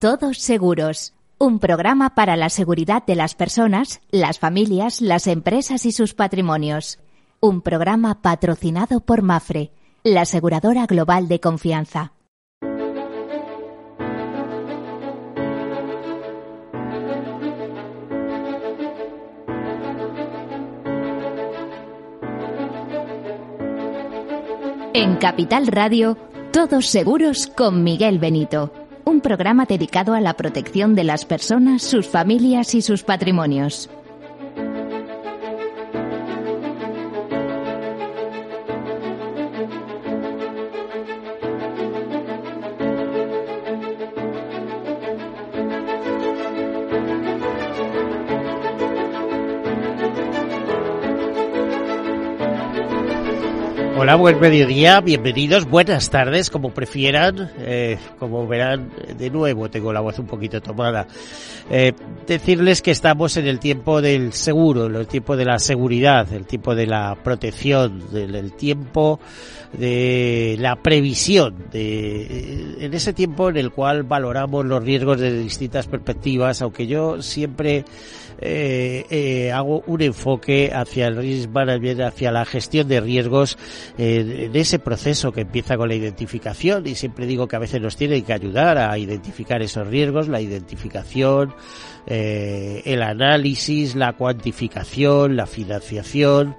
Todos Seguros, un programa para la seguridad de las personas, las familias, las empresas y sus patrimonios. Un programa patrocinado por Mafre, la aseguradora global de confianza. En Capital Radio, Todos Seguros con Miguel Benito un programa dedicado a la protección de las personas, sus familias y sus patrimonios. Buen mediodía, bienvenidos, buenas tardes, como prefieran. Eh, como verán, de nuevo tengo la voz un poquito tomada. Eh, decirles que estamos en el tiempo del seguro, el tiempo de la seguridad, el tiempo de la protección, del tiempo de la previsión, de, en ese tiempo en el cual valoramos los riesgos desde distintas perspectivas, aunque yo siempre eh, eh, hago un enfoque hacia el risk management, hacia la gestión de riesgos eh, en ese proceso que empieza con la identificación. Y siempre digo que a veces nos tiene que ayudar a identificar esos riesgos, la identificación, eh, el análisis, la cuantificación, la financiación,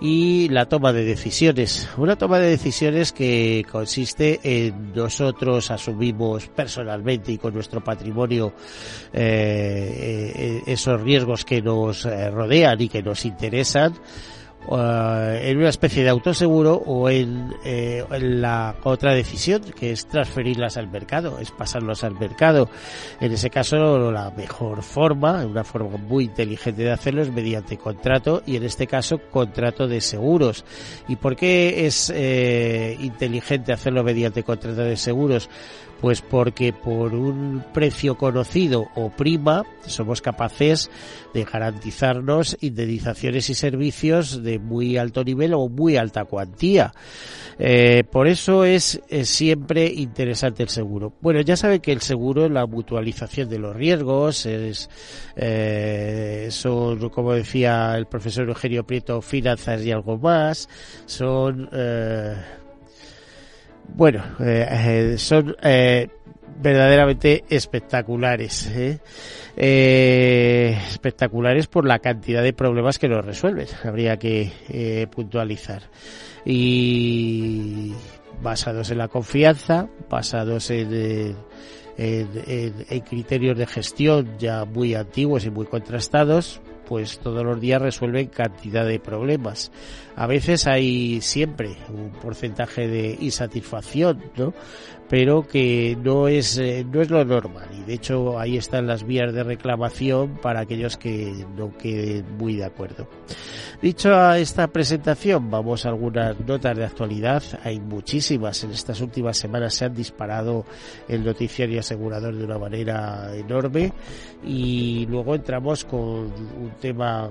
y la toma de decisiones. Una toma de decisiones que consiste en nosotros asumimos personalmente y con nuestro patrimonio eh, eh esos riesgos que nos eh, rodean y que nos interesan en una especie de autoseguro o en, eh, la otra decisión que es transferirlas al mercado, es pasarlas al mercado. En ese caso la mejor forma, una forma muy inteligente de hacerlo es mediante contrato y en este caso contrato de seguros. ¿Y por qué es eh, inteligente hacerlo mediante contrato de seguros? Pues porque por un precio conocido o prima somos capaces de garantizarnos indemnizaciones y servicios de muy alto nivel o muy alta cuantía. Eh, por eso es, siempre interesante el seguro. Bueno, ya saben que el seguro es la mutualización de los riesgos, es, eh, son, como decía el profesor Eugenio Prieto, finanzas y algo más, son... Eh, bueno, eh, son eh, verdaderamente espectaculares. ¿eh? ¿eh? espectaculares por la cantidad de problemas que nos resuelven. Habría que eh, puntualizar. Y basados en la confianza, basados en, en criterios de gestión ya muy antiguos y muy contrastados, pues todos los días resuelven cantidad de problemas. A veces hay siempre un porcentaje de insatisfacción, ¿no? Pero que no es, eh, no es lo normal. Y de hecho ahí están las vías de reclamación para aquellos que no queden muy de acuerdo. Dicho a esta presentación, vamos a algunas notas de actualidad. Hay muchísimas. En estas últimas semanas se han disparado el noticiario asegurador de una manera enorme. Y luego entramos con un tema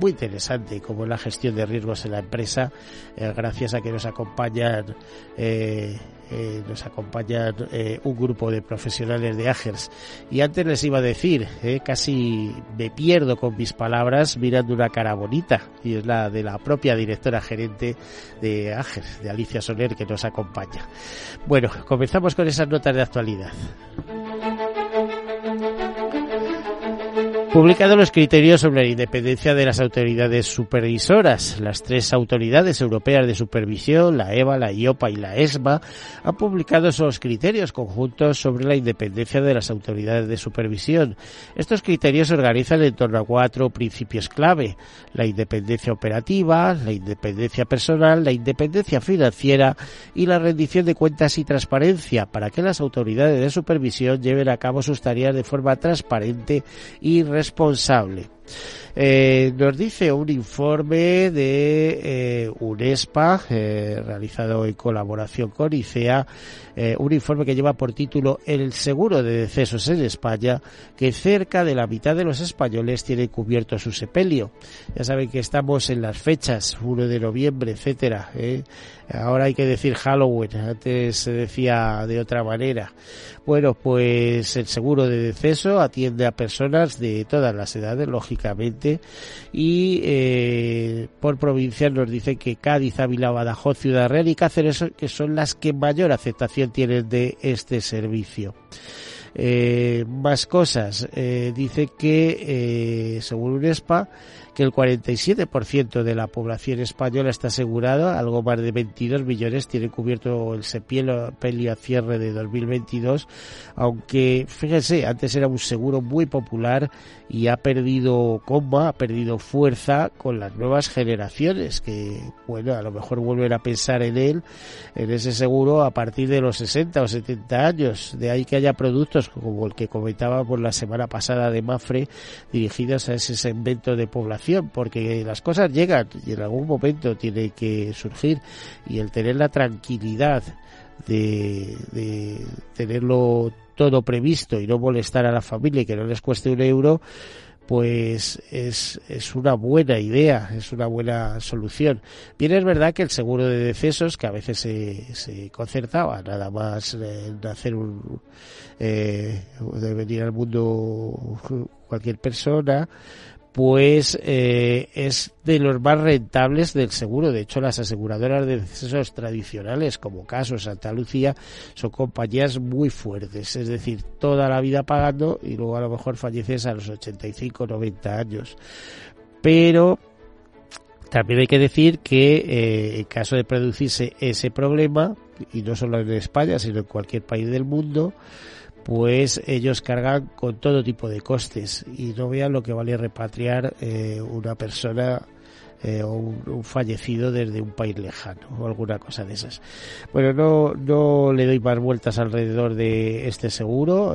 muy interesante como la gestión de riesgos en la empresa eh, gracias a que nos acompañan eh, eh, nos acompañan eh, un grupo de profesionales de Agers. Y antes les iba a decir casi me pierdo con mis palabras mirando una cara bonita y es la de la propia directora gerente de Agers de Alicia Soler que nos acompaña. Bueno comenzamos con esas notas de actualidad Publicado los criterios sobre la independencia de las autoridades supervisoras. Las tres autoridades europeas de supervisión, la EVA, la IOPA y la ESMA, han publicado esos criterios conjuntos sobre la independencia de las autoridades de supervisión. Estos criterios se organizan en torno a cuatro principios clave. La independencia operativa, la independencia personal, la independencia financiera y la rendición de cuentas y transparencia para que las autoridades de supervisión lleven a cabo sus tareas de forma transparente y responsable. Eh, nos dice un informe de eh, UNESPA, eh, realizado en colaboración con ICEA, un informe que lleva por título El seguro de decesos en España, que cerca de la mitad de los españoles tiene cubierto su sepelio. Ya saben que estamos en las fechas, 1 de noviembre, etcétera. Ahora hay que decir Halloween, antes se decía de otra manera. Bueno, pues el seguro de deceso atiende a personas de todas las edades, lógicamente, y eh, por provincia nos dicen que Cádiz, Ávila, Badajoz, Ciudad Real y Cáceres que son las que mayor aceptación tienen de este servicio. Eh, más cosas. Eh, dice que, eh, según UNESPA, que el 47% de la población española está asegurado, algo más de 22 millones tiene cubierto el sepelio a cierre de 2022, aunque fíjense, antes era un seguro muy popular y ha perdido coma, ha perdido fuerza con las nuevas generaciones que, bueno, a lo mejor vuelven a pensar en él, en ese seguro a partir de los 60 o 70 años, de ahí que haya productos como el que comentábamos la semana pasada de Mafre dirigidos a ese segmento de población porque las cosas llegan y en algún momento tiene que surgir y el tener la tranquilidad de, de tenerlo todo previsto y no molestar a la familia y que no les cueste un euro, pues es, es una buena idea, es una buena solución. Bien, es verdad que el seguro de decesos, que a veces se, se concertaba nada más en hacer un, eh, de venir al mundo cualquier persona, pues eh, es de los más rentables del seguro. De hecho, las aseguradoras de decesos tradicionales, como Caso Santa Lucía, son compañías muy fuertes. Es decir, toda la vida pagando y luego a lo mejor falleces a los 85 90 años. Pero también hay que decir que eh, en caso de producirse ese problema, y no solo en España, sino en cualquier país del mundo, pues ellos cargan con todo tipo de costes. Y no vean lo que vale repatriar eh, una persona eh, o un, fallecido desde un país lejano o alguna cosa de esas. Bueno, no, no le doy más vueltas alrededor de este seguro,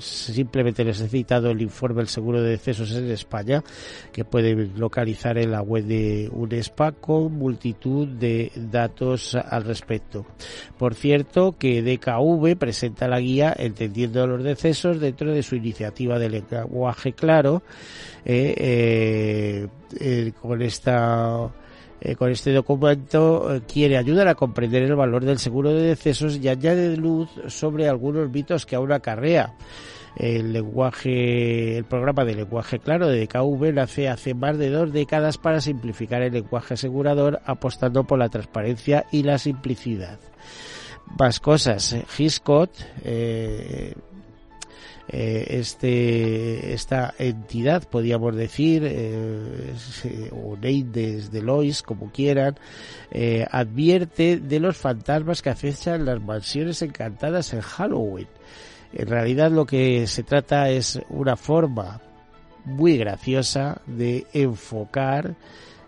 simplemente les he citado el informe del seguro de decesos en España, que pueden localizar en la web de UNESPA con multitud de datos al respecto. Por cierto, que DKV presenta la guía Entendiendo los decesos dentro de su iniciativa de lenguaje claro, eh, eh, eh, con esta con este documento quiere ayudar a comprender el valor del seguro de decesos y añade luz sobre algunos mitos que aún acarrea. El lenguaje, el programa de lenguaje claro de DKV nace hace más de dos décadas para simplificar el lenguaje asegurador, apostando por la transparencia y la simplicidad. Más cosas. Hiscott, eh, eh, este, esta entidad, podríamos decir, eh, o Neides de Lois, como quieran, eh, advierte de los fantasmas que acechan las mansiones encantadas en Halloween. En realidad lo que se trata es una forma muy graciosa de enfocar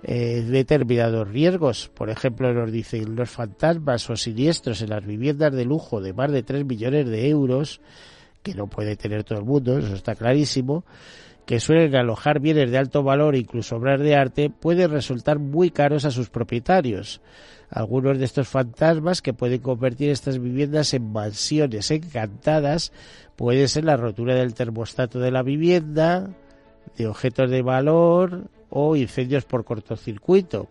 eh, determinados riesgos. Por ejemplo, nos dicen los fantasmas o siniestros en las viviendas de lujo de más de 3 millones de euros que no puede tener todo el mundo, eso está clarísimo, que suelen alojar bienes de alto valor, incluso obras de arte, pueden resultar muy caros a sus propietarios. Algunos de estos fantasmas que pueden convertir estas viviendas en mansiones encantadas pueden ser la rotura del termostato de la vivienda, de objetos de valor o incendios por cortocircuito.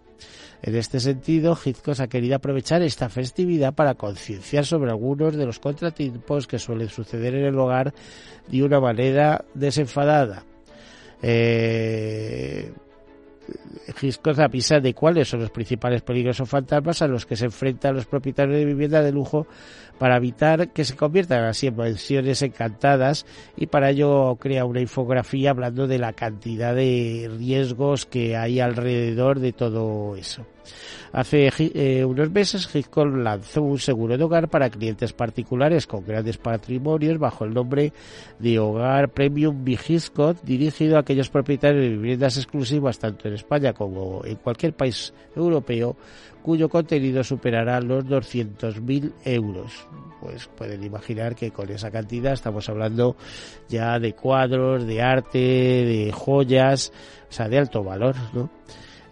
En este sentido, Hitchcock ha querido aprovechar esta festividad para concienciar sobre algunos de los contratiempos que suelen suceder en el hogar de una manera desenfadada. Eh, Hitchcock avisa de cuáles son los principales peligros o fantasmas a los que se enfrentan los propietarios de vivienda de lujo para evitar que se conviertan así en mansiones encantadas y para ello crea una infografía hablando de la cantidad de riesgos que hay alrededor de todo eso. Hace eh, unos meses, Hitcon lanzó un seguro de hogar para clientes particulares con grandes patrimonios bajo el nombre de Hogar Premium Vigiscot, dirigido a aquellos propietarios de viviendas exclusivas tanto en España como en cualquier país europeo cuyo contenido superará los 200.000 euros. Pues pueden imaginar que con esa cantidad estamos hablando ya de cuadros, de arte, de joyas, o sea, de alto valor, ¿no?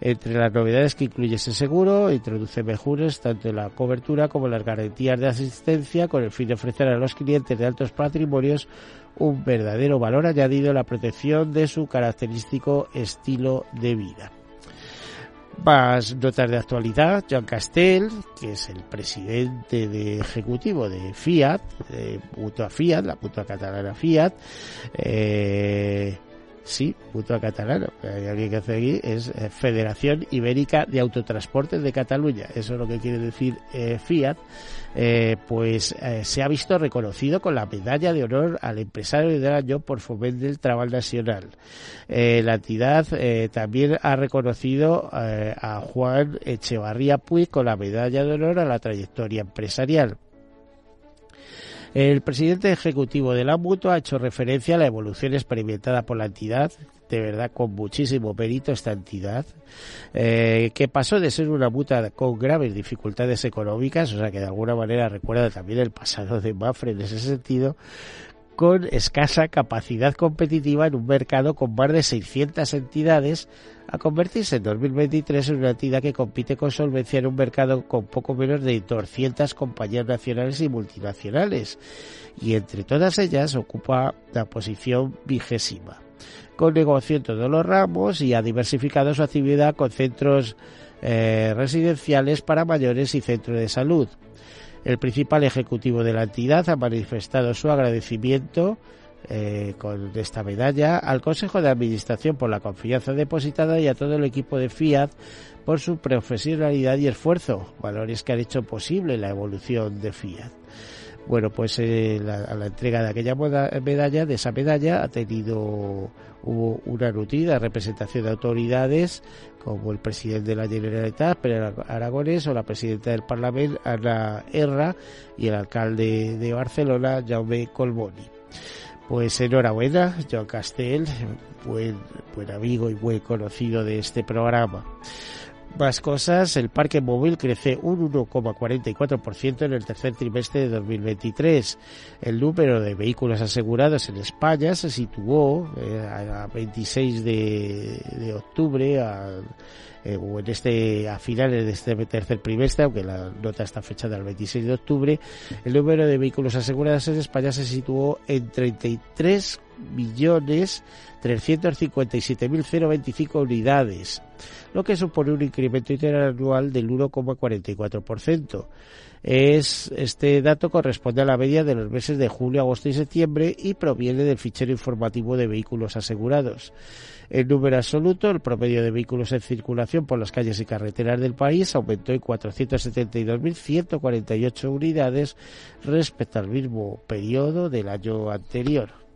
Entre las novedades que incluye ese seguro, introduce mejoras tanto en la cobertura como en las garantías de asistencia con el fin de ofrecer a los clientes de altos patrimonios un verdadero valor añadido en la protección de su característico estilo de vida. Más notas de actualidad, Joan Castell, que es el presidente de ejecutivo de Fiat, de Mutua Fiat, la Mutua Catalana Fiat, eh, Sí, Mutua Catalana. Hay alguien que hace aquí es eh, Federación Ibérica de Autotransportes de Cataluña. Eso es lo que quiere decir eh, Fiat. Eh, pues se ha visto reconocido con la medalla de honor al empresario del año por Fomento del Trabajo Nacional. la entidad también ha reconocido a Juan Echevarría Puig con la medalla de honor a la trayectoria empresarial. El presidente ejecutivo de la mutua ha hecho referencia a la evolución experimentada por la entidad, de verdad con muchísimo mérito esta entidad, eh, que pasó de ser una mutua con graves dificultades económicas, o sea que de alguna manera recuerda también el pasado de Mafre en ese sentido, con escasa capacidad competitiva en un mercado con más de 600 entidades a convertirse en 2023 en una entidad que compite con solvencia en un mercado con poco menos de 200 compañías nacionales y multinacionales y entre todas ellas ocupa la posición vigésima con negocio en todos los ramos y ha diversificado su actividad con centros eh, residenciales para mayores y centros de salud. El principal ejecutivo de la entidad ha manifestado su agradecimiento eh, con esta medalla al Consejo de Administración por la confianza depositada y a todo el equipo de Fiat por su profesionalidad y esfuerzo, valores que han hecho posible la evolución de Fiat. Bueno, pues eh, la, la, entrega de aquella medalla, de esa medalla, ha tenido hubo una nutrida representación de autoridades como el presidente de la Generalitat, Pérez Aragonés, o la presidenta del Parlamento, Ana Erra, y el alcalde de Barcelona, Jaume Colboni. Pues enhorabuena, Joan Castell, buen, buen amigo y buen conocido de este programa. Más cosas, el parque móvil crece un 1,44% en el tercer trimestre de 2023. El número de vehículos asegurados en España se situó eh, a 26 de, de octubre a, eh, o en este a finales de este tercer trimestre, aunque la nota está fechada el 26 de octubre. El número de vehículos asegurados en España se situó en 33 millones 357.025 unidades lo que supone un incremento interanual del 1,44%. Es, este dato corresponde a la media de los meses de julio, agosto y septiembre y proviene del fichero informativo de vehículos asegurados. En número absoluto, el promedio de vehículos en circulación por las calles y carreteras del país aumentó en 472.148 unidades respecto al mismo periodo del año anterior.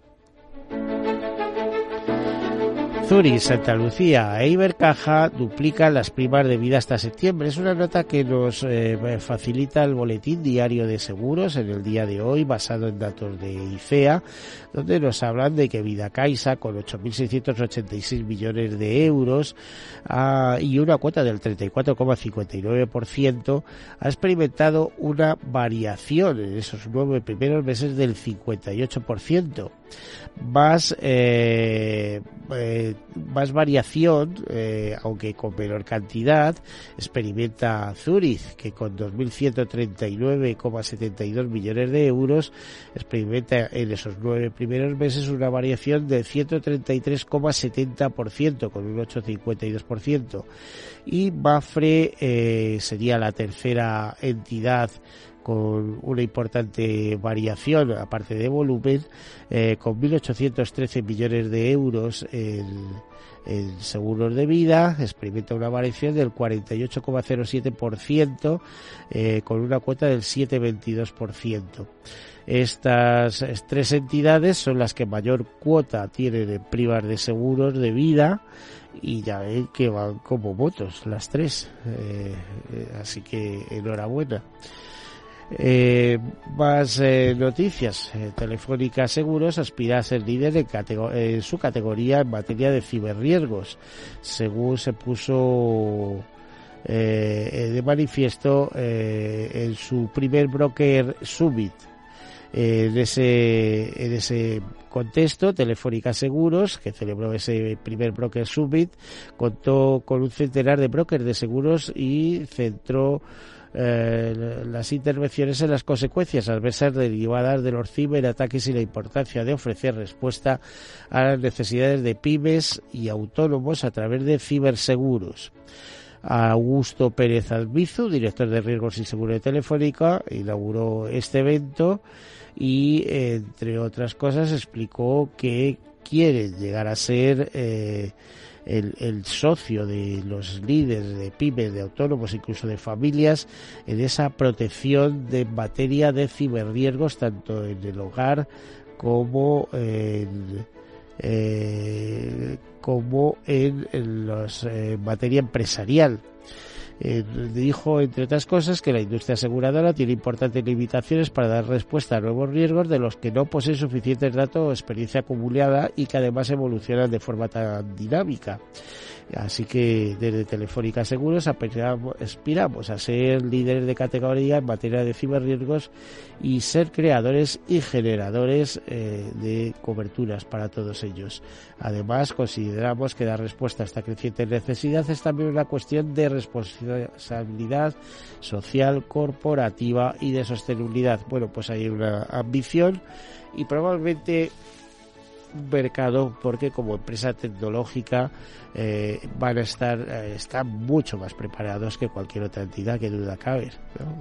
Zurich, Santa Lucía e Ibercaja duplican las primas de vida hasta septiembre. Es una nota que nos eh, facilita el boletín diario de seguros en el día de hoy, basado en datos de ICEA, donde nos hablan de que Vida Caixa, con 8.686 millones de euros ah, y una cuota del 34,59%, ha experimentado una variación en esos nueve primeros meses del 58%. Más, eh, eh, más variación, eh, aunque con menor cantidad, experimenta Zurich, que con 2.139,72 millones de euros experimenta en esos nueve primeros meses una variación de 133,70% con un 8,52%. Y Mafre eh, sería la tercera entidad con una importante variación, aparte de volumen, eh, con 1.813 millones de euros en, seguros de vida, experimenta una variación del 48,07%, eh, con una cuota del 7,22%. Estas tres entidades son las que mayor cuota tienen en primas de seguros de vida y ya ven que van como motos las tres. Eh, eh, así que enhorabuena. Eh, más eh, noticias. Eh, Telefónica Seguros aspira a ser líder en, su categoría en materia de ciberriesgos, según se puso de manifiesto en su primer broker Summit. en ese, en ese contexto, Telefónica Seguros, que celebró ese primer broker Summit, contó con un centenar de brokers de seguros y centró eh, las intervenciones en las consecuencias adversas derivadas de los ciberataques y la importancia de ofrecer respuesta a las necesidades de pymes y autónomos a través de ciberseguros. Augusto Pérez Albizu, director de Riesgos y Seguridad Telefónica, inauguró este evento y, entre otras cosas, explicó que quiere llegar a ser eh, el, socio de los líderes de pymes, de autónomos, incluso de familias, en esa protección de materia de ciberriesgos, tanto en el hogar como en, eh, como en, los, eh, materia empresarial. Eh, dijo, entre otras cosas, que la industria aseguradora tiene importantes limitaciones para dar respuesta a nuevos riesgos de los que no poseen suficientes datos o experiencia acumulada y que además evolucionan de forma tan dinámica. Así que desde Telefónica Seguros aspiramos a ser líderes de categoría en materia de ciberriesgos y ser creadores y generadores eh, de coberturas para todos ellos. Además, consideramos que dar respuesta a esta creciente necesidad es también una cuestión de responsabilidad social, corporativa y de sostenibilidad. Bueno, pues hay una ambición y probablemente mercado porque como empresa tecnológica eh, van a estar eh, están mucho más preparados que cualquier otra entidad que duda cabe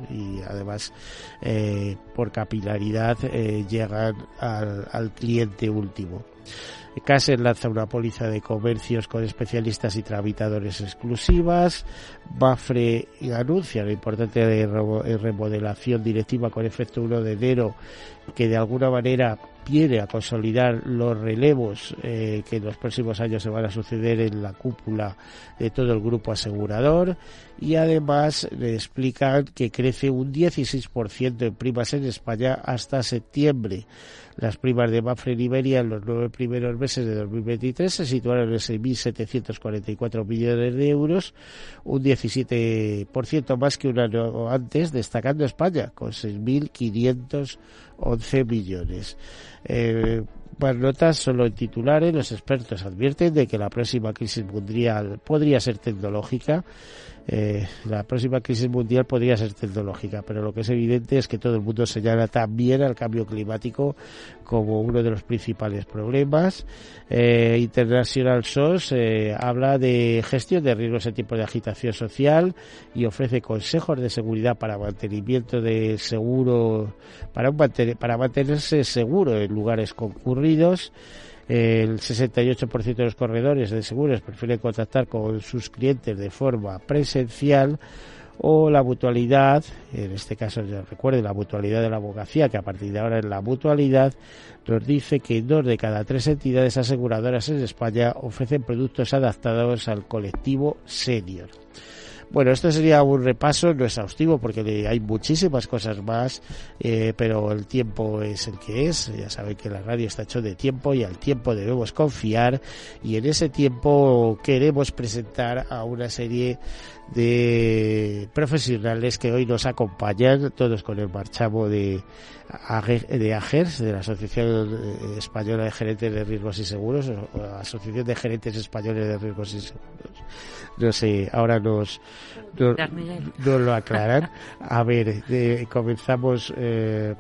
y además eh, por capilaridad llegan al, al cliente último Caser lanza una póliza de comercios con especialistas y tramitadores exclusivas. Bafre anuncia la importante remodelación directiva con efecto 1 de enero que de alguna manera viene a consolidar los relevos eh, que en los próximos años se van a suceder en la cúpula de todo el grupo asegurador y además le explican que crece un 16% en primas en España hasta septiembre. Las primas de Mafre Iberia en los nueve primeros meses de 2023 se situaron en 6.744 millones de euros, un 17% más que un año antes, destacando España con 6.511 millones. Eh, más notas solo en titulares, los expertos advierten de que la próxima crisis mundial podría ser tecnológica eh, la próxima crisis mundial podría ser tecnológica, pero lo que es evidente es que todo el mundo señala también al cambio climático como uno de los principales problemas. Eh, International SOS eh, habla de gestión de riesgos en tiempos de agitación social y ofrece consejos de seguridad para mantenimiento de seguro, para, para mantenerse seguro en lugares concurridos. El 68% de los corredores de seguros prefieren contactar con sus clientes de forma presencial o la mutualidad, en este caso ya recuerden la mutualidad de la abogacía, que a partir de ahora es la mutualidad, nos dice que dos de cada tres entidades aseguradoras en España ofrecen productos adaptados al colectivo senior. Bueno, esto sería un repaso no exhaustivo porque hay muchísimas cosas más, eh, pero el tiempo es el que es. Ya saben que la radio está hecho de tiempo y al tiempo debemos confiar y en ese tiempo queremos presentar a una serie de profesionales que hoy nos acompañan, todos con el marchamo de, de AGERS, de la Asociación Española de Gerentes de Riesgos y Seguros, o Asociación de Gerentes Españoles de Riesgos y Seguros. No sé, ahora nos, nos, lo aclaran. A ver, comenzamos eh,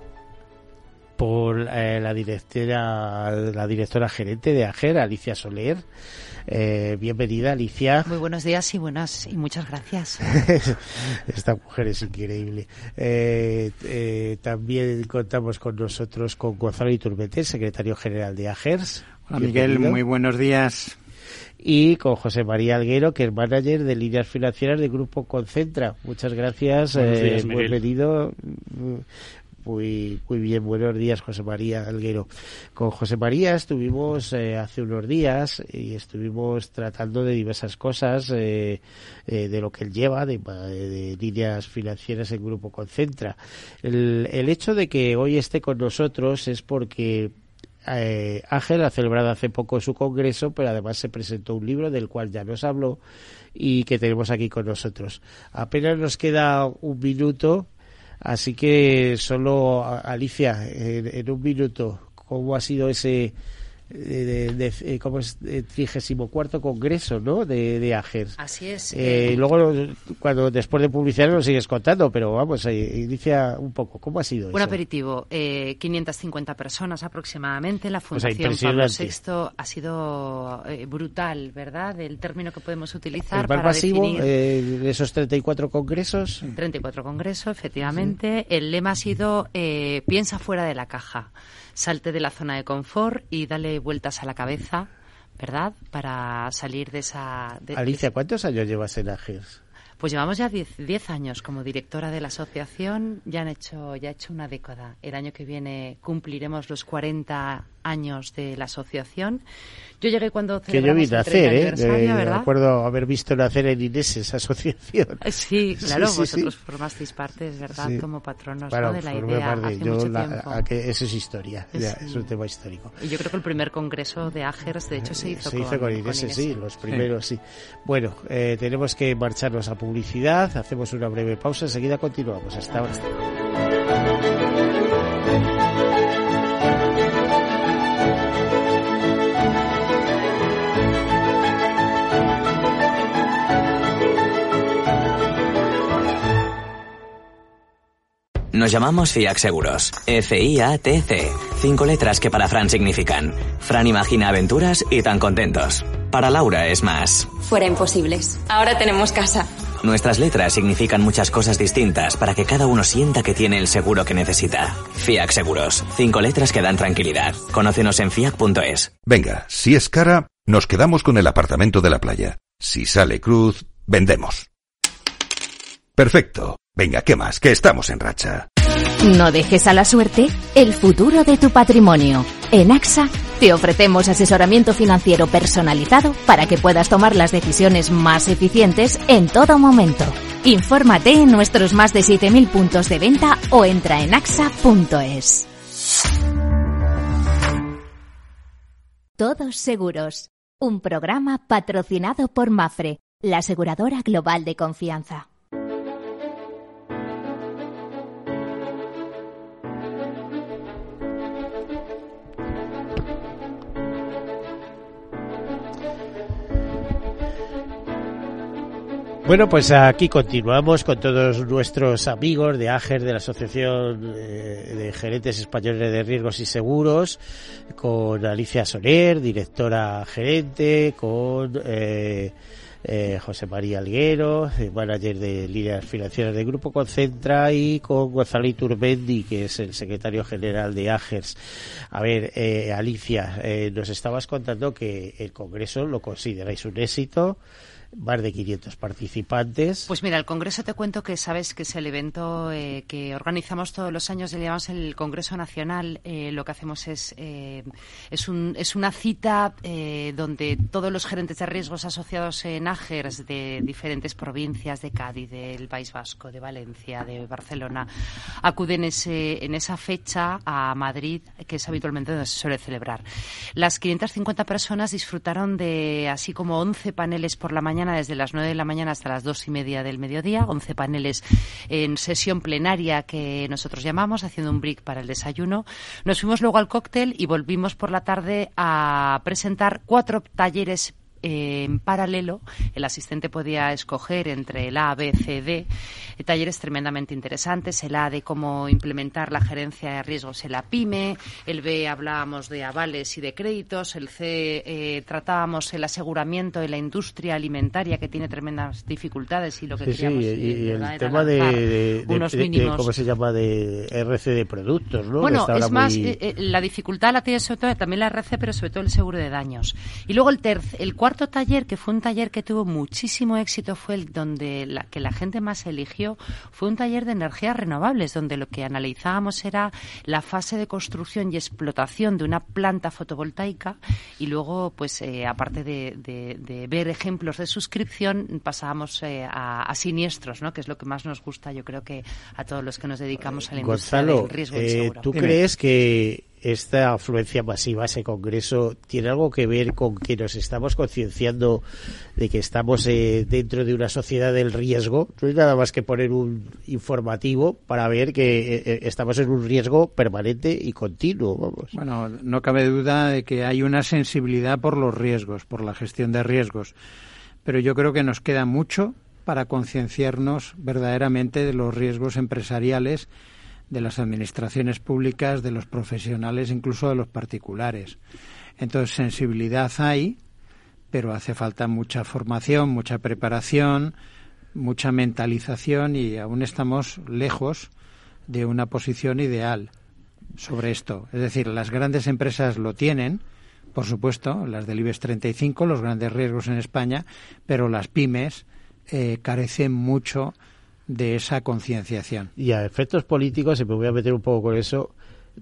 por eh, la directora, la directora gerente de AGER, Alicia Soler. Eh, bienvenida, Alicia. Muy buenos días y buenas y muchas gracias. Esta mujer es increíble. Eh, eh, también contamos con nosotros con Gonzalo Iturbete, secretario general de AGERS. Hola Miguel, muy buenos días. Y con José María Alguero, que es manager de líneas financieras del Grupo Concentra. Muchas gracias, bienvenido Muy, muy bien, buenos días, José María Alguero. Con José María estuvimos eh, hace unos días y estuvimos tratando de diversas cosas eh, eh, de lo que él lleva, de, de, líneas financieras en Grupo Concentra. El, hecho de que hoy esté con nosotros es porque Ángel ha celebrado hace poco su congreso, pero además se presentó un libro del cual ya nos habló y que tenemos aquí con nosotros. Apenas nos queda un minuto Así que solo, Alicia, en, un minuto, ¿cómo ha sido ese de, de, eh, como es trigésimo cuarto congreso ¿no? de, de AGERS. Así es. Eh, eh, luego, cuando después de publicidad lo sigues contando, pero vamos, inicia un poco. ¿Cómo ha sido Un aperitivo. 550 personas aproximadamente. La Fundación Pablo VI ha sido brutal, ¿verdad? El término que podemos utilizar ¿El más para masivo definir... esos 34 congresos? 34 congresos, efectivamente. El lema ha sido piensa fuera de la caja salte de la zona de confort y dale vueltas a la cabeza, ¿verdad? Para salir de esa... Alicia, ¿cuántos años llevas en AGERS? Pues llevamos ya 10 años como directora de la asociación, ya han hecho ya he hecho una década. El año que viene cumpliremos los 40 años de la asociación. Yo llegué cuando que yo vi nacer, ¿eh? ¿verdad? acuerdo haber visto nacer en Inés esa asociación. Sí, claro, vosotros formasteis parte, ¿verdad? Como patronos de la idea hace mucho tiempo. que eso es historia, es un tema histórico. Y yo creo que el primer congreso de AGERS, de hecho, se hizo, se hizo con, Inés, sí, los primeros, sí. Bueno, eh, tenemos que marcharnos a publicidad, hacemos una breve pausa, enseguida continuamos. Hasta ahora. Nos llamamos FIAC Seguros. F-I-A-T-C. Cinco letras que para Fran significan. Fran imagina aventuras y tan contentos. Para Laura es más. Fuera imposibles. Ahora tenemos casa. Nuestras letras significan muchas cosas distintas para que cada uno sienta que tiene el seguro que necesita. FIAC Seguros. Cinco letras que dan tranquilidad. Conócenos en fiac.es. Venga, si es cara, nos quedamos con el apartamento de la playa. Si sale cruz, vendemos. Perfecto. Venga, ¿qué más? Que estamos en racha. No dejes a la suerte el futuro de tu patrimonio. En AXA te ofrecemos asesoramiento financiero personalizado para que puedas tomar las decisiones más eficientes en todo momento. Infórmate en nuestros más de 7.000 puntos de venta o entra en axa.es. Todos seguros. Un programa patrocinado por Mafre, la aseguradora global de confianza. Bueno, pues aquí continuamos con todos nuestros amigos de AGER, de la Asociación eh, de Gerentes Españoles de Riesgos y Seguros, con Alicia Soler, directora gerente, con eh, eh, José María Alguero, manager de líneas financieras del Grupo Concentra, y con Gonzalo Iturbendi, que es el secretario general de AGERS. A ver, Alicia, nos estabas contando que el Congreso lo consideráis un éxito más de 500 participantes. Pues mira, el Congreso te cuento que sabes que es el evento eh, que organizamos todos los años, le llamamos el Congreso Nacional. Eh, lo que hacemos es, eh, es, un, es una cita donde todos los gerentes de riesgos asociados en AGERS de diferentes provincias, de Cádiz, del País Vasco, de Valencia, de Barcelona, acuden ese, en esa fecha a Madrid, que es habitualmente donde se suele celebrar. Las 550 personas disfrutaron de así como 11 paneles por la mañana desde las 9 de la mañana hasta las dos y media del mediodía, 11 paneles en sesión plenaria que nosotros llamamos, haciendo un break para el desayuno. Nos fuimos luego al cóctel y volvimos por la tarde a presentar cuatro talleres en paralelo, el asistente podía escoger entre el A, B, C, D, talleres tremendamente interesantes, el A de cómo implementar la gerencia de riesgos en la PYME, el B hablábamos de avales y de créditos, el C eh, tratábamos el aseguramiento en la industria alimentaria que tiene tremendas dificultades y lo que queríamos y, el tema de, cómo se llama de RC de productos, ¿no? Bueno, es más eh, eh, la dificultad la tiene sobre todo también la RC, pero sobre todo el seguro de daños. Y luego el tercer, el cuarto cuarto taller, que fue un taller que tuvo muchísimo éxito, fue el donde la, que la gente más eligió, fue un taller de energías renovables, donde lo que analizábamos era la fase de construcción y explotación de una planta fotovoltaica y luego, pues, eh, aparte de, ver ejemplos de suscripción, pasábamos eh, a, siniestros, ¿no? Que es lo que más nos gusta, yo creo que a todos los que nos dedicamos a la industria del riesgo eh, ¿Tú crees que esta afluencia masiva, ese congreso, tiene algo que ver con que nos estamos concienciando de que estamos eh, dentro de una sociedad del riesgo? No hay nada más que poner un informativo para ver que eh, eh, estamos en un riesgo permanente y continuo. Vamos. Bueno, no cabe duda de que hay una sensibilidad por los riesgos, por la gestión de riesgos, pero yo creo que nos queda mucho para concienciarnos verdaderamente de los riesgos empresariales de las administraciones públicas, de los profesionales, incluso de los particulares. Entonces, sensibilidad hay, pero hace falta mucha formación, mucha preparación, mucha mentalización y aún estamos lejos de una posición ideal sobre esto. Es decir, las grandes empresas lo tienen, por supuesto, las del IBEX 35, los grandes riesgos en España, pero las pymes eh, carecen mucho de esa concienciación. Y a efectos políticos, y me voy a meter un poco con eso,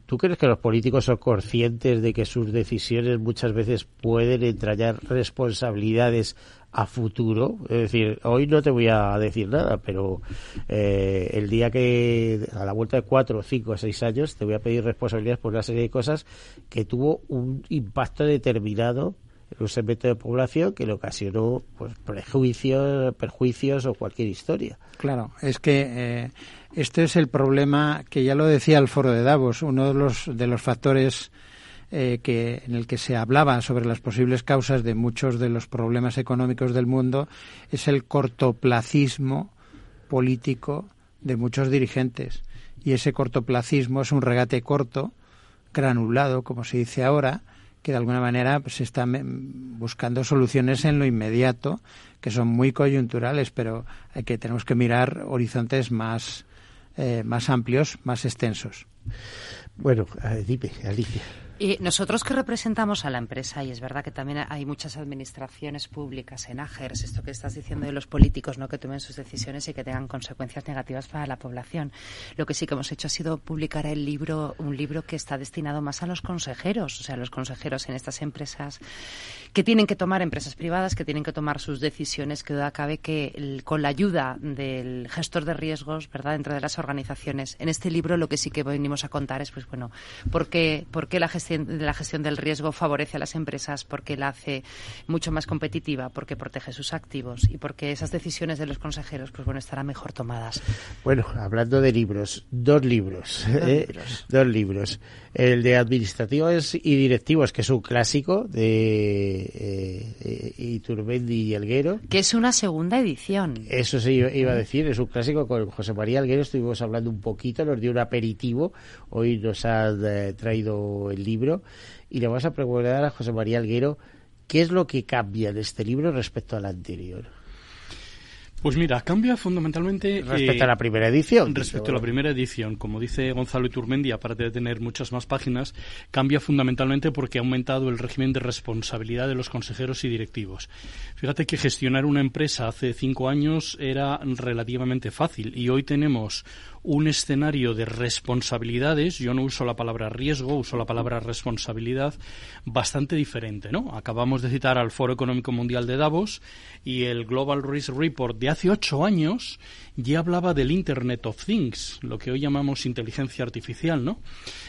¿tú crees que los políticos son conscientes de que sus decisiones muchas veces pueden entrañar responsabilidades a futuro? Es decir, hoy no te voy a decir nada, pero eh, el día que, a la vuelta de cuatro, cinco seis años, te voy a pedir responsabilidades por una serie de cosas que tuvo un impacto determinado un segmento de población que le ocasionó pues prejuicios, perjuicios o cualquier historia. Claro, es que eh, este es el problema que ya lo decía el foro de Davos, uno de los de los factores eh, que en el que se hablaba sobre las posibles causas de muchos de los problemas económicos del mundo es el cortoplacismo político de muchos dirigentes y ese cortoplacismo es un regate corto, granulado, como se dice ahora, que de alguna manera pues, se están buscando soluciones en lo inmediato que son muy coyunturales, pero hay que tenemos que mirar horizontes más eh, más amplios, más extensos. Bueno, dime, Alicia. Y nosotros que representamos a la empresa, y es verdad que también hay muchas administraciones públicas en AGERS, esto que estás diciendo de los políticos, no que tomen sus decisiones y que tengan consecuencias negativas para la población. Lo que sí que hemos hecho ha sido publicar el libro, un libro que está destinado más a los consejeros, o sea, los consejeros en estas empresas que tienen que tomar, empresas privadas, que tienen que tomar sus decisiones, que duda cabe que con la ayuda del gestor de riesgos, ¿verdad?, dentro de las organizaciones. En este libro lo que sí que venimos a contar es, pues bueno, por qué, por qué la gestión la gestión del riesgo favorece a las empresas porque la hace mucho más competitiva, porque protege sus activos y porque esas decisiones de los consejeros, pues bueno, estarán mejor tomadas. Bueno, hablando de libros, dos libros, dos, ¿eh? libros. dos libros. El de administrativos y directivos, que es un clásico de eh, Iturbendi y Elguero. Que es una segunda edición. Eso se iba a decir, es un clásico con José María Elguero. Estuvimos hablando un poquito, nos dio un aperitivo. Hoy nos ha eh, traído el libro y le vamos a preguntar a José María Alguero qué es lo que cambia en este libro respecto al anterior. Pues mira, cambia fundamentalmente... Respecto a la primera edición. Respecto a la primera edición. Como dice Gonzalo Iturmendi, aparte de tener muchas más páginas, cambia fundamentalmente porque ha aumentado el régimen de responsabilidad de los consejeros y directivos. Fíjate que gestionar una empresa hace cinco años era relativamente fácil y hoy tenemos un escenario de responsabilidades, yo no uso la palabra riesgo, uso la palabra responsabilidad, bastante diferente, ¿no? Acabamos de citar al Foro Económico Mundial de Davos y el Global Risk Report de hace ocho años ya hablaba del Internet of Things, lo que hoy llamamos inteligencia artificial, ¿no?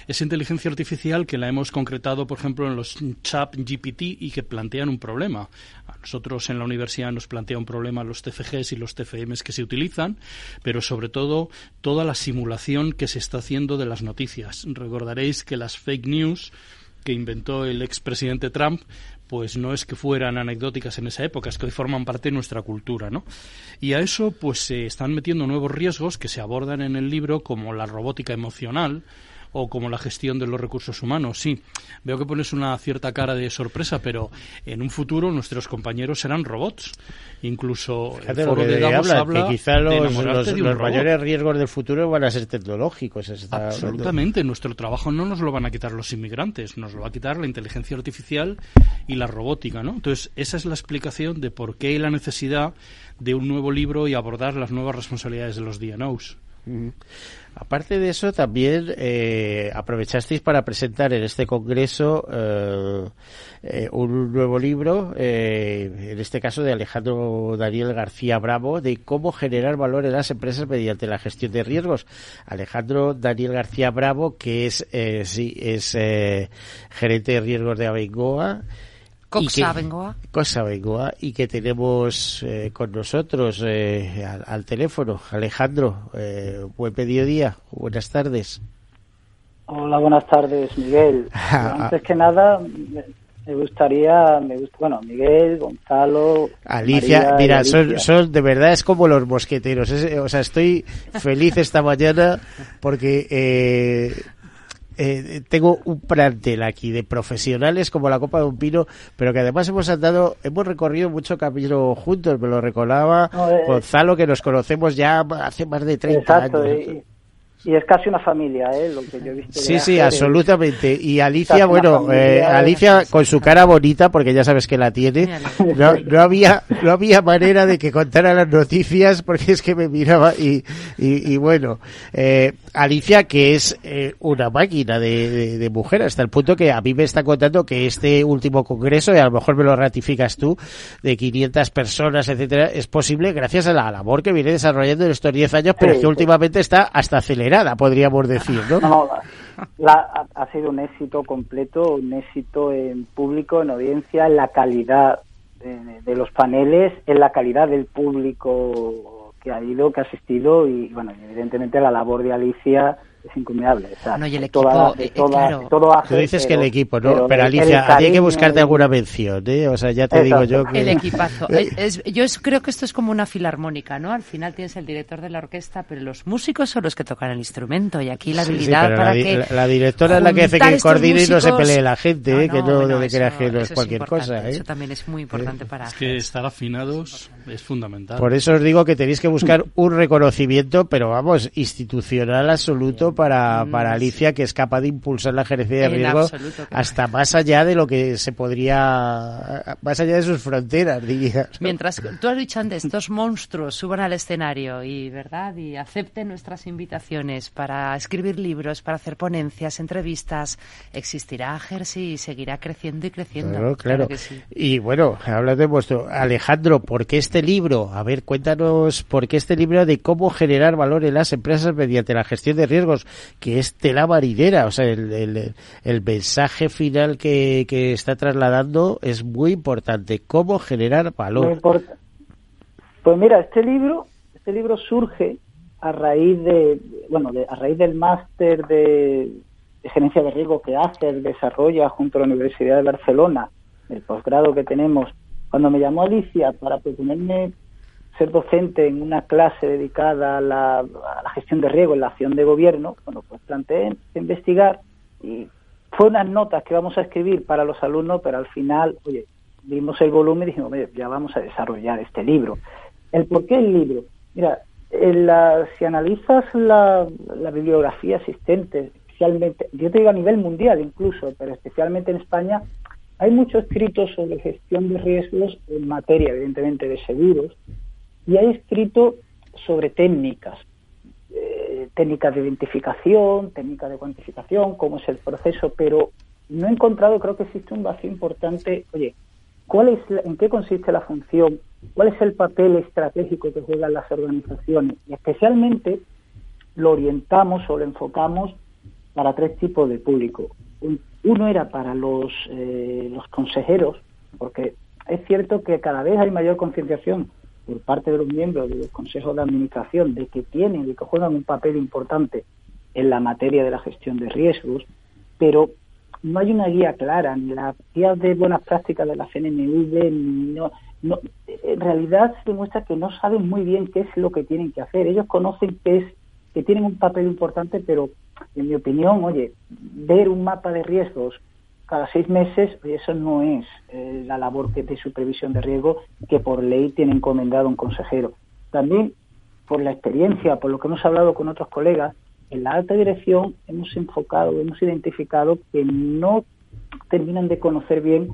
Esa inteligencia artificial que la hemos concretado, por ejemplo, en los chat GPT y que plantean un problema. Nosotros en la universidad nos plantea un problema los TFGs y los TFMs que se utilizan, pero sobre todo toda la simulación que se está haciendo de las noticias. Recordaréis que las fake news que inventó el expresidente Trump, pues no es que fueran anecdóticas en esa época, es que hoy forman parte de nuestra cultura, ¿no? Y a eso, pues se están metiendo nuevos riesgos que se abordan en el libro, como la robótica emocional, o como la gestión de los recursos humanos. Sí, veo que pones una cierta cara de sorpresa, pero en un futuro nuestros compañeros serán robots. Incluso el foro de, Davos habla, que quizá los, los, mayores riesgos del futuro van a ser tecnológicos. Absolutamente. Nuestro trabajo no nos lo van a quitar los inmigrantes, nos lo va a quitar la inteligencia artificial y la robótica, ¿no? Entonces, esa es la explicación de por qué hay la necesidad de un nuevo libro y abordar las nuevas responsabilidades de los DNOs. Aparte de eso, también eh, aprovechasteis para presentar en este congreso eh, eh, un nuevo libro, en este caso de Alejandro Daniel García Bravo, de cómo generar valor en las empresas mediante la gestión de riesgos. Alejandro Daniel García Bravo, que es, sí, es gerente de riesgos de Abengoa Cosa Bengoa. Cosa Bengoa y que tenemos eh, con nosotros eh, al, teléfono. Alejandro, eh, buen mediodía, buenas tardes. Hola, buenas tardes, Miguel. Antes que nada, me gustaría, me gusta, bueno, Miguel, Gonzalo. Alicia, mira, Son, de verdad es como los mosqueteros. o sea, estoy feliz esta mañana porque eh, eh, tengo un plantel aquí de profesionales como la copa de un pino, pero que además hemos andado, hemos recorrido mucho camino juntos, me lo recordaba eh, Gonzalo, que nos conocemos ya hace más de 30 años. Y es casi una familia, ¿eh? Lo que yo he visto. Sí, sí, absolutamente. Y Alicia, bueno, eh, Alicia con su cara bonita, porque ya sabes que la tiene, no, no, había no había manera de que contara las noticias, porque es que me miraba y, y, bueno, eh, Alicia, que es eh, una máquina de, de, mujer, hasta el punto que a mí me está contando que este último congreso, y a lo mejor me lo ratificas tú, de 500 personas, etcétera, es posible gracias a la labor que viene desarrollando en estos 10 años, pero que últimamente está hasta acelerado podríamos decir, ¿no? no ha sido un éxito completo, un éxito en público, en audiencia, en la calidad de, los paneles, en la calidad del público que ha ido, que ha asistido y, bueno, evidentemente la labor de Alicia es incumbeable. no, y el equipo, eh, todo Tú dices que el equipo, ¿no? Pero, Alicia, hay que buscarte alguna mención, ¿eh? O sea, ya te digo yo que... El equipazo. es, yo creo que esto es como una filarmónica, ¿no? Al final tienes el director de la orquesta, pero los músicos son los que tocan el instrumento y aquí la habilidad para la, que... La, directora es la que hace que coordine y no se pelee la gente, ¿eh? que no debe creer que no es cualquier cosa, ¿eh? Eso también es muy importante para... Es que estar afinados es fundamental. Por eso os digo que tenéis que buscar un reconocimiento, pero vamos, institucional absoluto para, mm. para Alicia, que es capaz de impulsar la gerencia de riesgo hasta más allá de lo que se podría, más allá de sus fronteras, dirías. Mientras tú has dicho antes, estos monstruos suban al escenario y, ¿verdad? Y acepten nuestras invitaciones para escribir libros, para hacer ponencias, entrevistas, existirá Jersey y seguirá creciendo y creciendo. Claro, claro. Y bueno, habla de vuestro Alejandro, ¿por qué este libro? A ver, cuéntanos por qué este libro de cómo generar valor en las empresas mediante la gestión de riesgos, que es tela marinera, o sea, el, el, mensaje final que, está trasladando es muy importante, cómo generar valor. Pues mira, este libro, este libro surge a raíz de, bueno, a raíz del máster de, gerencia de riesgo que ACER desarrolla junto a la Universidad de Barcelona, el posgrado que tenemos. Cuando me llamó Alicia para proponerme ser docente en una clase dedicada a la, gestión de riesgo en la acción de gobierno, bueno, pues planteé investigar y fue unas notas que vamos a escribir para los alumnos, pero al final, oye, vimos el volumen y dijimos, ya vamos a desarrollar este libro. ¿El por qué el libro? Mira, si analizas la, bibliografía existente, especialmente, yo te digo a nivel mundial incluso, pero especialmente en España, hay mucho escrito sobre gestión de riesgos en materia, evidentemente, de seguros, y hay escrito sobre técnicas, eh, técnicas de identificación, técnicas de cuantificación, cómo es el proceso, pero no he encontrado, creo que existe un vacío importante, oye, ¿cuál es ¿en qué consiste la función? ¿Cuál es el papel estratégico que juegan las organizaciones? Y especialmente lo orientamos o lo enfocamos para tres tipos de público. Uno era para los, eh, los consejeros, porque es cierto que cada vez hay mayor concienciación por parte de los miembros de los consejos de administración de que tienen y que juegan un papel importante en la materia de la gestión de riesgos, pero no hay una guía clara, ni la guía de buenas prácticas de la CNMV, no, en realidad se demuestra que no saben muy bien qué es lo que tienen que hacer. Ellos conocen qué es que tienen un papel importante, pero en mi opinión, oye, ver un mapa de riesgos cada seis meses, eso no es eh, la labor que de supervisión de riesgo que por ley tiene encomendado un consejero. También por la experiencia, por lo que hemos hablado con otros colegas, en la alta dirección hemos enfocado, hemos identificado que no terminan de conocer bien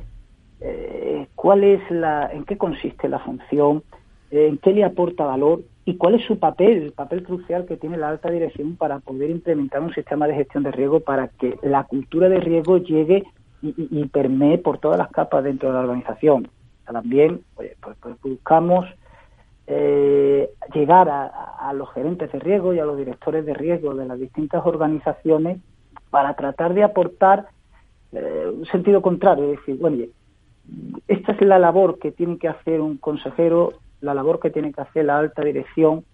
eh, cuál es la, en qué consiste la función, en qué le aporta valor y cuál es su papel, el papel crucial que tiene la alta dirección para poder implementar un sistema de gestión de riesgo para que la cultura de riesgo llegue y, permee por todas las capas dentro de la organización. También pues, pues, buscamos eh, llegar a, los gerentes de riesgo y a los directores de riesgo de las distintas organizaciones para tratar de aportar eh, un sentido contrario, es decir, bueno, esta es la labor que tiene que hacer un consejero, la labor que tiene que hacer la alta dirección,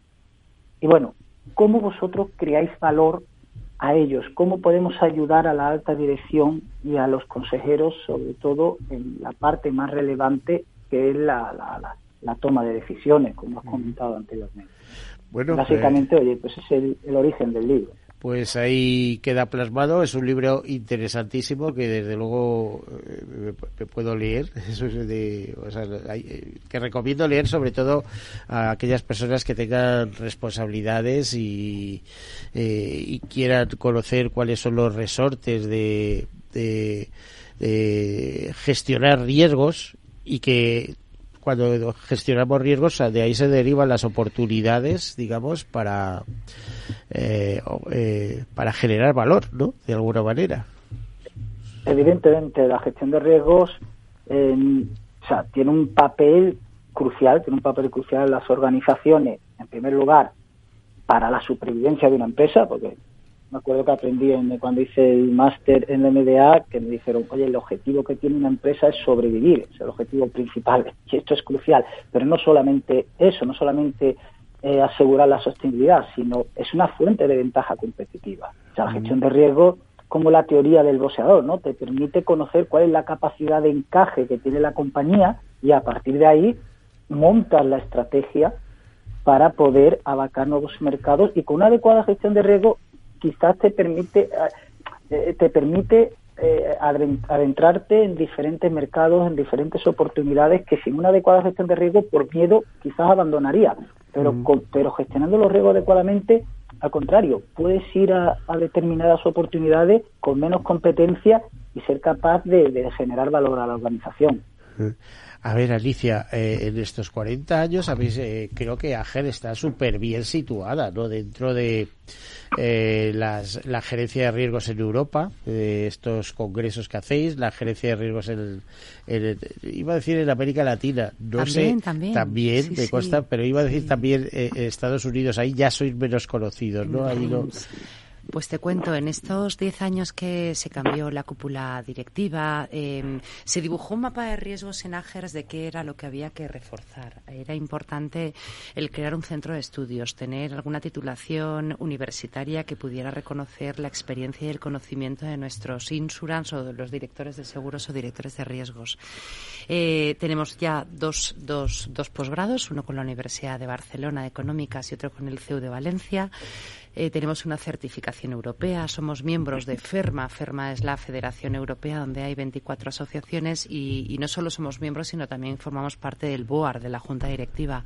y bueno, ¿cómo vosotros creáis valor a ellos, cómo podemos ayudar a la alta dirección y a los consejeros, sobre todo en la parte más relevante que es la, la, toma de decisiones, como has comentado anteriormente. Bueno, Básicamente, oye, pues es el origen del libro pues ahí queda plasmado. Es un libro interesantísimo que desde luego eh, me puedo leer. Eso es de, o sea, eh, que recomiendo leer sobre todo a aquellas personas que tengan responsabilidades y, eh, y quieran conocer cuáles son los resortes de, de, de gestionar riesgos y que cuando gestionamos riesgos, de ahí se derivan las oportunidades, digamos, para, eh, eh, para generar valor, ¿no? De alguna manera. Evidentemente, la gestión de riesgos sea, tiene un papel crucial, tiene un papel crucial en las organizaciones, en primer lugar, para la supervivencia de una empresa, porque me acuerdo que aprendí en, cuando hice el máster en la MBA que me dijeron, oye, el objetivo que tiene una empresa es sobrevivir, es el objetivo principal, y esto es crucial, pero no solamente eso, no solamente eh, asegurar la sostenibilidad, sino es una fuente de ventaja competitiva. O sea, la gestión de riesgo, como la teoría del boxeador, ¿no? Te permite conocer cuál es la capacidad de encaje que tiene la compañía y a partir de ahí montar la estrategia para poder abarcar nuevos mercados y con una adecuada gestión de riesgo quizás te permite, eh, te permite eh, adentrarte en diferentes mercados, en diferentes oportunidades que sin una adecuada gestión de riesgo, por miedo, quizás abandonaría. Pero, pero gestionando los riesgos adecuadamente, al contrario, puedes ir a, determinadas oportunidades con menos competencia y ser capaz de, generar valor a la organización. A ver, Alicia, eh, en estos 40 años habéis, eh, creo que AGER está súper bien situada, ¿no? Dentro de eh, las, la gerencia de riesgos en Europa, estos congresos que hacéis, la gerencia de riesgos en, iba a decir en América Latina, no también, sé, también, también me consta, pero iba a decir también en Estados Unidos, ahí ya sois menos conocidos, ¿no? Ahí no. Pues te cuento, en estos 10 años que se cambió la cúpula directiva, em, se dibujó un mapa de riesgos en AGERS de qué era lo que había que reforzar. Era importante el crear un centro de estudios, tener alguna titulación universitaria que pudiera reconocer la experiencia y el conocimiento de nuestros insurance o de los directores de seguros o directores de riesgos. Eh, tenemos ya dos, dos, dos posgrados, uno con la Universidad de Barcelona de Económicas y otro con el CEU de Valencia. Eh, tenemos una certificación europea, somos miembros de FERMA. FERMA es la Federación Europea donde hay 24 asociaciones y, no solo somos miembros, sino también formamos parte del BOAR, de la Junta Directiva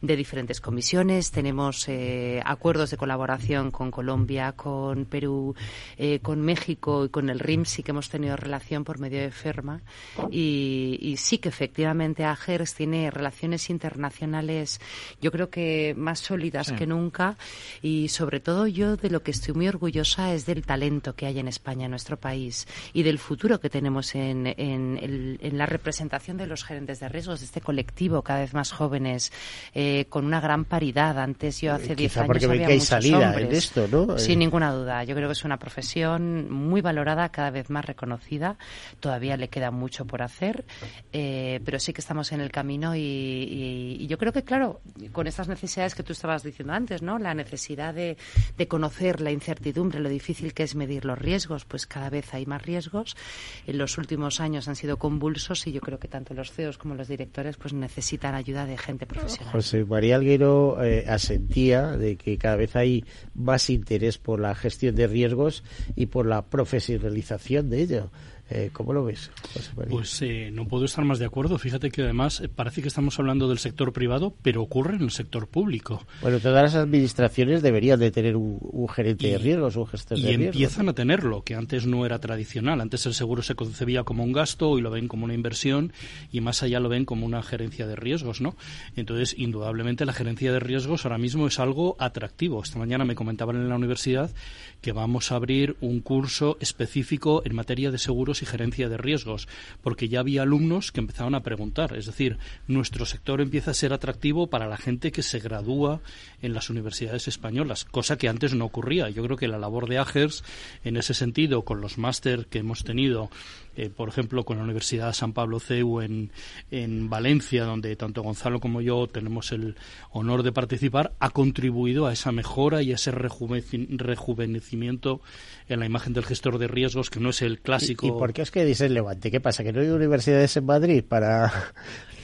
de diferentes comisiones. Tenemos eh, acuerdos de colaboración con Colombia, con Perú, eh, con México y con el RIM. Sí que hemos tenido relación por medio de FERMA y, sí que efectivamente AGERS tiene relaciones internacionales, yo creo que más sólidas que nunca y sobre todo yo de lo que estoy muy orgullosa es del talento que hay en España, en nuestro país, y del futuro que tenemos en, en, la representación de los gerentes de riesgos, de este colectivo cada vez más jóvenes, eh, con una gran paridad. Antes yo hace 10 años había muchos salida hombres. en esto, ¿no? Sin ninguna duda. Yo creo que es una profesión muy valorada, cada vez más reconocida. Todavía le queda mucho por hacer, eh, pero sí que estamos en el camino y, y yo creo que, claro, con estas necesidades que tú estabas diciendo antes, ¿no? La necesidad de de conocer la incertidumbre, lo difícil que es medir los riesgos, pues cada vez hay más riesgos. En los últimos años han sido convulsos y yo creo que tanto los CEOs como los directores pues necesitan ayuda de gente profesional. José María Alguero eh, asentía de que cada vez hay más interés por la gestión de riesgos y por la profesionalización de ello. Eh, ¿Cómo lo ves? Pues eh, no puedo estar más de acuerdo. Fíjate que además eh, parece que estamos hablando del sector privado, pero ocurre en el sector público. Bueno, todas las administraciones deberían de tener un, gerente de riesgos, un gestor de riesgos. Y empiezan a tenerlo, que antes no era tradicional. Antes el seguro se concebía como un gasto, y lo ven como una inversión y más allá lo ven como una gerencia de riesgos, ¿no? Entonces, indudablemente la gerencia de riesgos ahora mismo es algo atractivo. Esta mañana me comentaban en la universidad que vamos a abrir un curso específico en materia de seguros y gerencia de riesgos, porque ya había alumnos que empezaban a preguntar. Es decir, nuestro sector empieza a ser atractivo para la gente que se gradúa en las universidades españolas, cosa que antes no ocurría. Yo creo que la labor de AGERS, en ese sentido, con los máster que hemos tenido eh, por ejemplo, con la Universidad San Pablo CEU en, en Valencia, donde tanto Gonzalo como yo tenemos el honor de participar, ha contribuido a esa mejora y a ese rejuvenecimiento en la imagen del gestor de riesgos, que no es el clásico. ¿Y, por qué os quedáis en Levante? ¿Qué pasa? ¿Que no hay universidades en Madrid para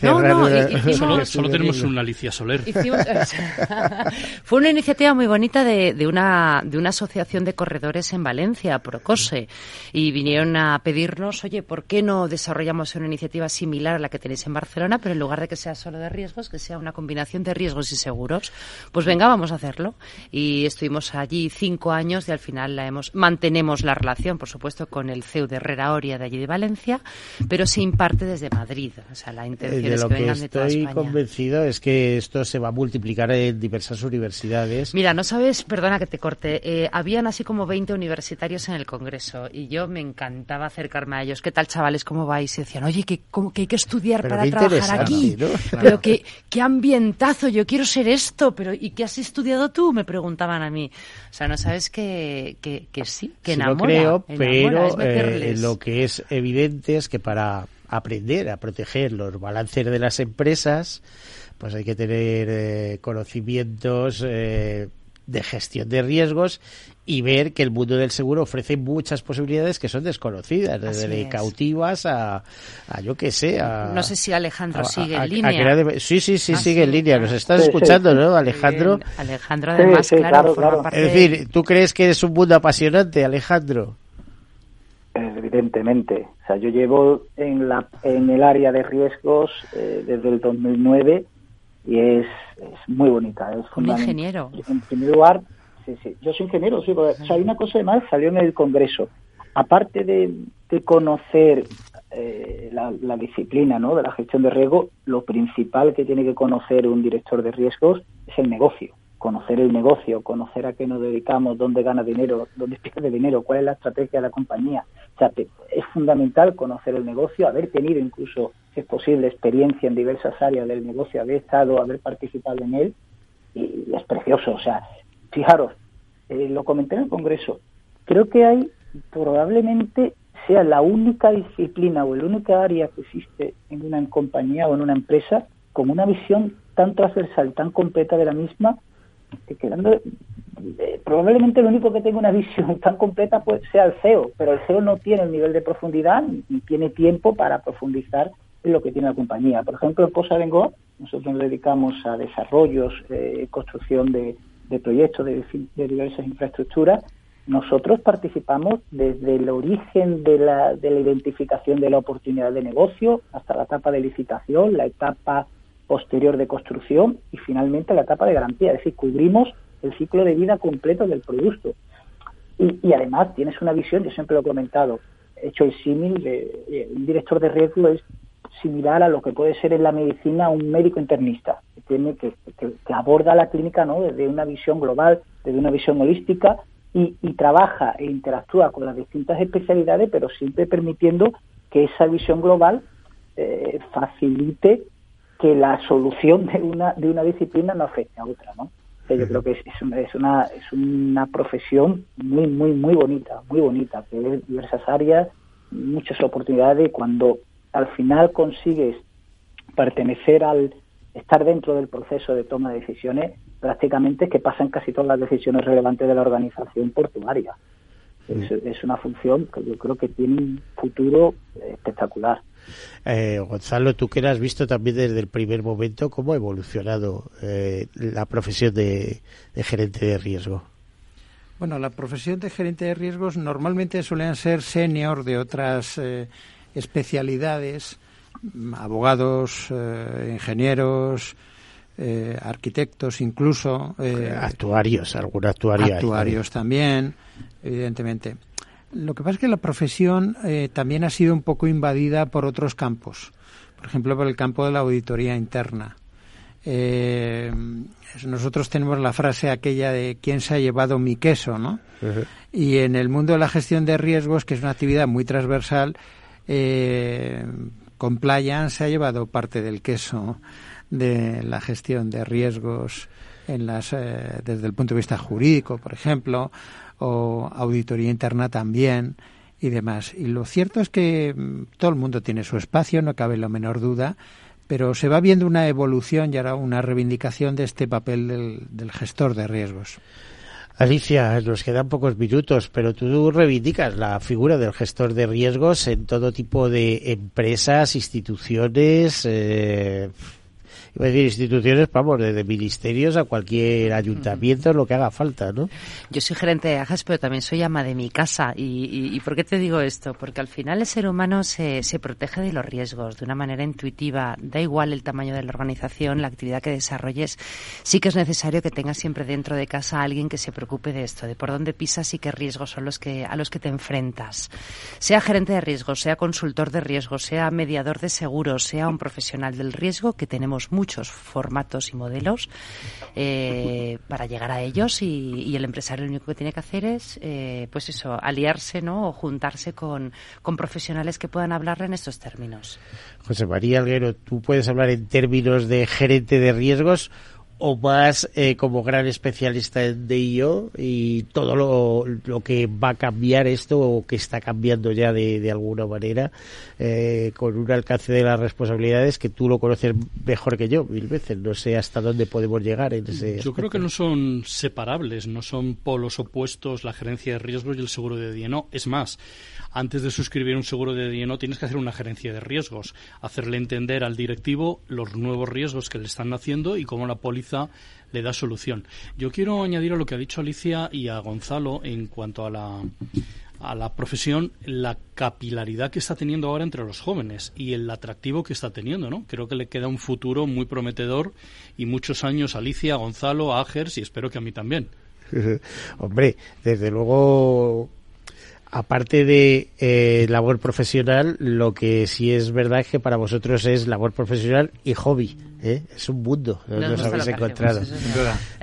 no, no, solo, tenemos una Alicia Soler. fue una iniciativa muy bonita de, de, una, de una asociación de corredores en Valencia, Procose, y vinieron a pedirnos, oye, ¿por qué no desarrollamos una iniciativa similar a la que tenéis en Barcelona, pero en lugar de que sea solo de riesgos, que sea una combinación de riesgos y seguros? Pues venga, vamos a hacerlo. Y estuvimos allí cinco años y al final la hemos, mantenemos la relación, por supuesto, con el CEU de Herrera Oria de allí de Valencia, pero se imparte desde Madrid. O sea, la intención de lo que, estoy convencido es que esto se va a multiplicar en diversas universidades. Mira, no sabes, perdona que te corte, eh, habían así como 20 universitarios en el Congreso y yo me encantaba acercarme a ellos. ¿Qué tal, chavales? ¿Cómo vais? Y decían, oye, que, que hay que estudiar para trabajar aquí. Pero que, qué ambientazo, yo quiero ser esto, pero ¿y qué has estudiado tú? Me preguntaban a mí. O sea, no sabes que, que, sí, que enamora. creo, pero eh, lo que es evidente es que para aprender a proteger los balances de las empresas, pues hay que tener eh, conocimientos eh, de gestión de riesgos y ver que el mundo del seguro ofrece muchas posibilidades que son desconocidas, desde cautivas a, yo qué sé. A, no sé si Alejandro sigue en línea. sí, sí, sí, ah, sigue en línea. Nos estás escuchando, ¿no, Alejandro? Alejandro, además, claro, Es decir, ¿tú crees que es un mundo apasionante, Alejandro? Evidentemente. O sea, yo llevo en, la, en el área de riesgos eh, desde el 2009 y es, es muy bonita. Es un ingeniero. En primer lugar, sí, sí. Yo soy ingeniero, sí. o sea, hay una cosa de más, salió en el Congreso. Aparte de, de conocer eh, la, la, disciplina ¿no? de la gestión de riesgo, lo principal que tiene que conocer un director de riesgos es el negocio conocer el negocio, conocer a qué nos dedicamos, dónde gana dinero, dónde pierde dinero, cuál es la estrategia de la compañía. O sea, es fundamental conocer el negocio, haber tenido incluso, si es posible, experiencia en diversas áreas del negocio, haber estado, haber participado en él, y es precioso. O sea, fijaros, eh, lo comenté en el Congreso, creo que hay probablemente sea la única disciplina o la única área que existe en una compañía o en una empresa con una visión tan transversal, tan completa de la misma, eh, probablemente lo único que tenga una visión tan completa pues sea el CEO, pero el CEO no tiene el nivel de profundidad ni tiene tiempo para profundizar en lo que tiene la compañía. Por ejemplo, en Posa Vengo, nosotros nos dedicamos a desarrollos, eh, construcción de, proyectos de, diversas infraestructuras. Nosotros participamos desde el origen de la, de la identificación de la oportunidad de negocio hasta la etapa de licitación, la etapa posterior de construcción y finalmente la etapa de garantía, es decir, cubrimos el ciclo de vida completo del producto. Y, además tienes una visión, yo siempre lo he comentado, he hecho el símil de un director de riesgo es similar a lo que puede ser en la medicina un médico internista, que tiene que, aborda la clínica ¿no? desde una visión global, desde una visión holística y, trabaja e interactúa con las distintas especialidades, pero siempre permitiendo que esa visión global eh, facilite que la solución de una, de una disciplina no afecte a otra, ¿no? yo creo que es, es, una, es, una, es una profesión muy, muy, muy bonita, muy bonita, que tiene diversas áreas, muchas oportunidades, cuando al final consigues pertenecer al, estar dentro del proceso de toma de decisiones prácticamente que pasan casi todas las decisiones relevantes de la organización portuaria. Es, es, una función que yo creo que tiene un futuro espectacular. Eh, Gonzalo, tú que has visto también desde el primer momento, ¿cómo ha evolucionado eh, la profesión de, gerente de riesgo? Bueno, la profesión de gerente de riesgos normalmente suelen ser senior de otras eh, especialidades, abogados, ingenieros, arquitectos incluso. actuarios, algún actuario. Actuarios también, evidentemente. Lo que pasa es que la profesión eh, también ha sido un poco invadida por otros campos, por ejemplo, por el campo de la auditoría interna. Eh, nosotros tenemos la frase aquella de quién se ha llevado mi queso, ¿no? Y en el mundo de la gestión de riesgos, que es una actividad muy transversal, eh, Compliance se ha llevado parte del queso de la gestión de riesgos en las, eh, desde el punto de vista jurídico, por ejemplo, o auditoría interna también y demás. Y lo cierto es que mm, todo el mundo tiene su espacio, no cabe la menor duda, pero se va viendo una evolución y ahora una reivindicación de este papel del, gestor de riesgos. Alicia, nos quedan pocos minutos, pero tú reivindicas la figura del gestor de riesgos en todo tipo de empresas, instituciones, eh, iba a decir instituciones, vamos, desde ministerios a cualquier ayuntamiento, lo que haga falta, ¿no? Yo soy gerente de AJAS, pero también soy ama de mi casa. Y, y, ¿por qué te digo esto? Porque al final el ser humano se, se protege de los riesgos de una manera intuitiva. Da igual el tamaño de la organización, la actividad que desarrolles. Sí que es necesario que tengas siempre dentro de casa a alguien que se preocupe de esto, de por dónde pisas y qué riesgos son los que, a los que te enfrentas. Sea gerente de riesgos, sea consultor de riesgos, sea mediador de seguros, sea un profesional del riesgo, que tenemos muchos formatos y modelos eh, para llegar a ellos y, el empresario lo único que tiene que hacer es, eh, pues eso, aliarse, ¿no? O juntarse con, con profesionales que puedan hablarle en estos términos. José María Alguero, tú puedes hablar en términos de gerente de riesgos o más eh, como gran especialista en DIO y todo lo, lo, que va a cambiar esto o que está cambiando ya de, de alguna manera eh, con un alcance de las responsabilidades que tú lo conoces mejor que yo mil veces. No sé hasta dónde podemos llegar en ese. Yo creo que no son separables, no son polos opuestos la gerencia de riesgos y el seguro de DIO. No, es más antes de suscribir un seguro de DNO tienes que hacer una gerencia de riesgos, hacerle entender al directivo los nuevos riesgos que le están haciendo y cómo la póliza le da solución. Yo quiero añadir a lo que ha dicho Alicia y a Gonzalo en cuanto a la a la profesión la capilaridad que está teniendo ahora entre los jóvenes y el atractivo que está teniendo, ¿no? Creo que le queda un futuro muy prometedor y muchos años a Alicia, a Gonzalo, a Agers y espero que a mí también. Hombre, desde luego aparte de eh, labor profesional, lo que sí es verdad es que para vosotros es labor profesional y hobby. ¿eh? Es un mundo donde nos habéis encontrado.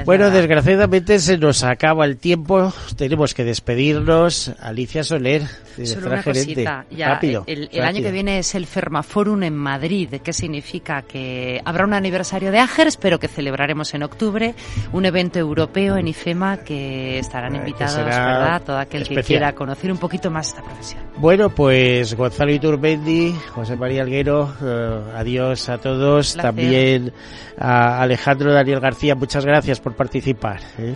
bueno, desgraciadamente se nos acaba el tiempo. Tenemos que despedirnos. Alicia Soler, Solo gerente. rápido, el, año que viene es el Fermaforum en Madrid. ¿Qué significa? Que habrá un aniversario de Agers, pero que celebraremos en octubre. Un evento europeo en IFEMA que estarán invitados, ¿verdad? Todo aquel que quiera conocer un poquito más esta profesión. Bueno, pues Gonzalo Iturbendi, José María Alguero, eh, adiós a todos. También a Alejandro Daniel García, muchas gracias por participar. ¿eh?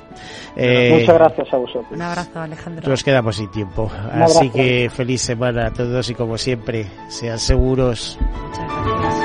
Eh, muchas gracias a vosotros. Un abrazo, Alejandro. Nos quedamos sin tiempo. Así que feliz semana a todos y como siempre, sean seguros. Muchas gracias.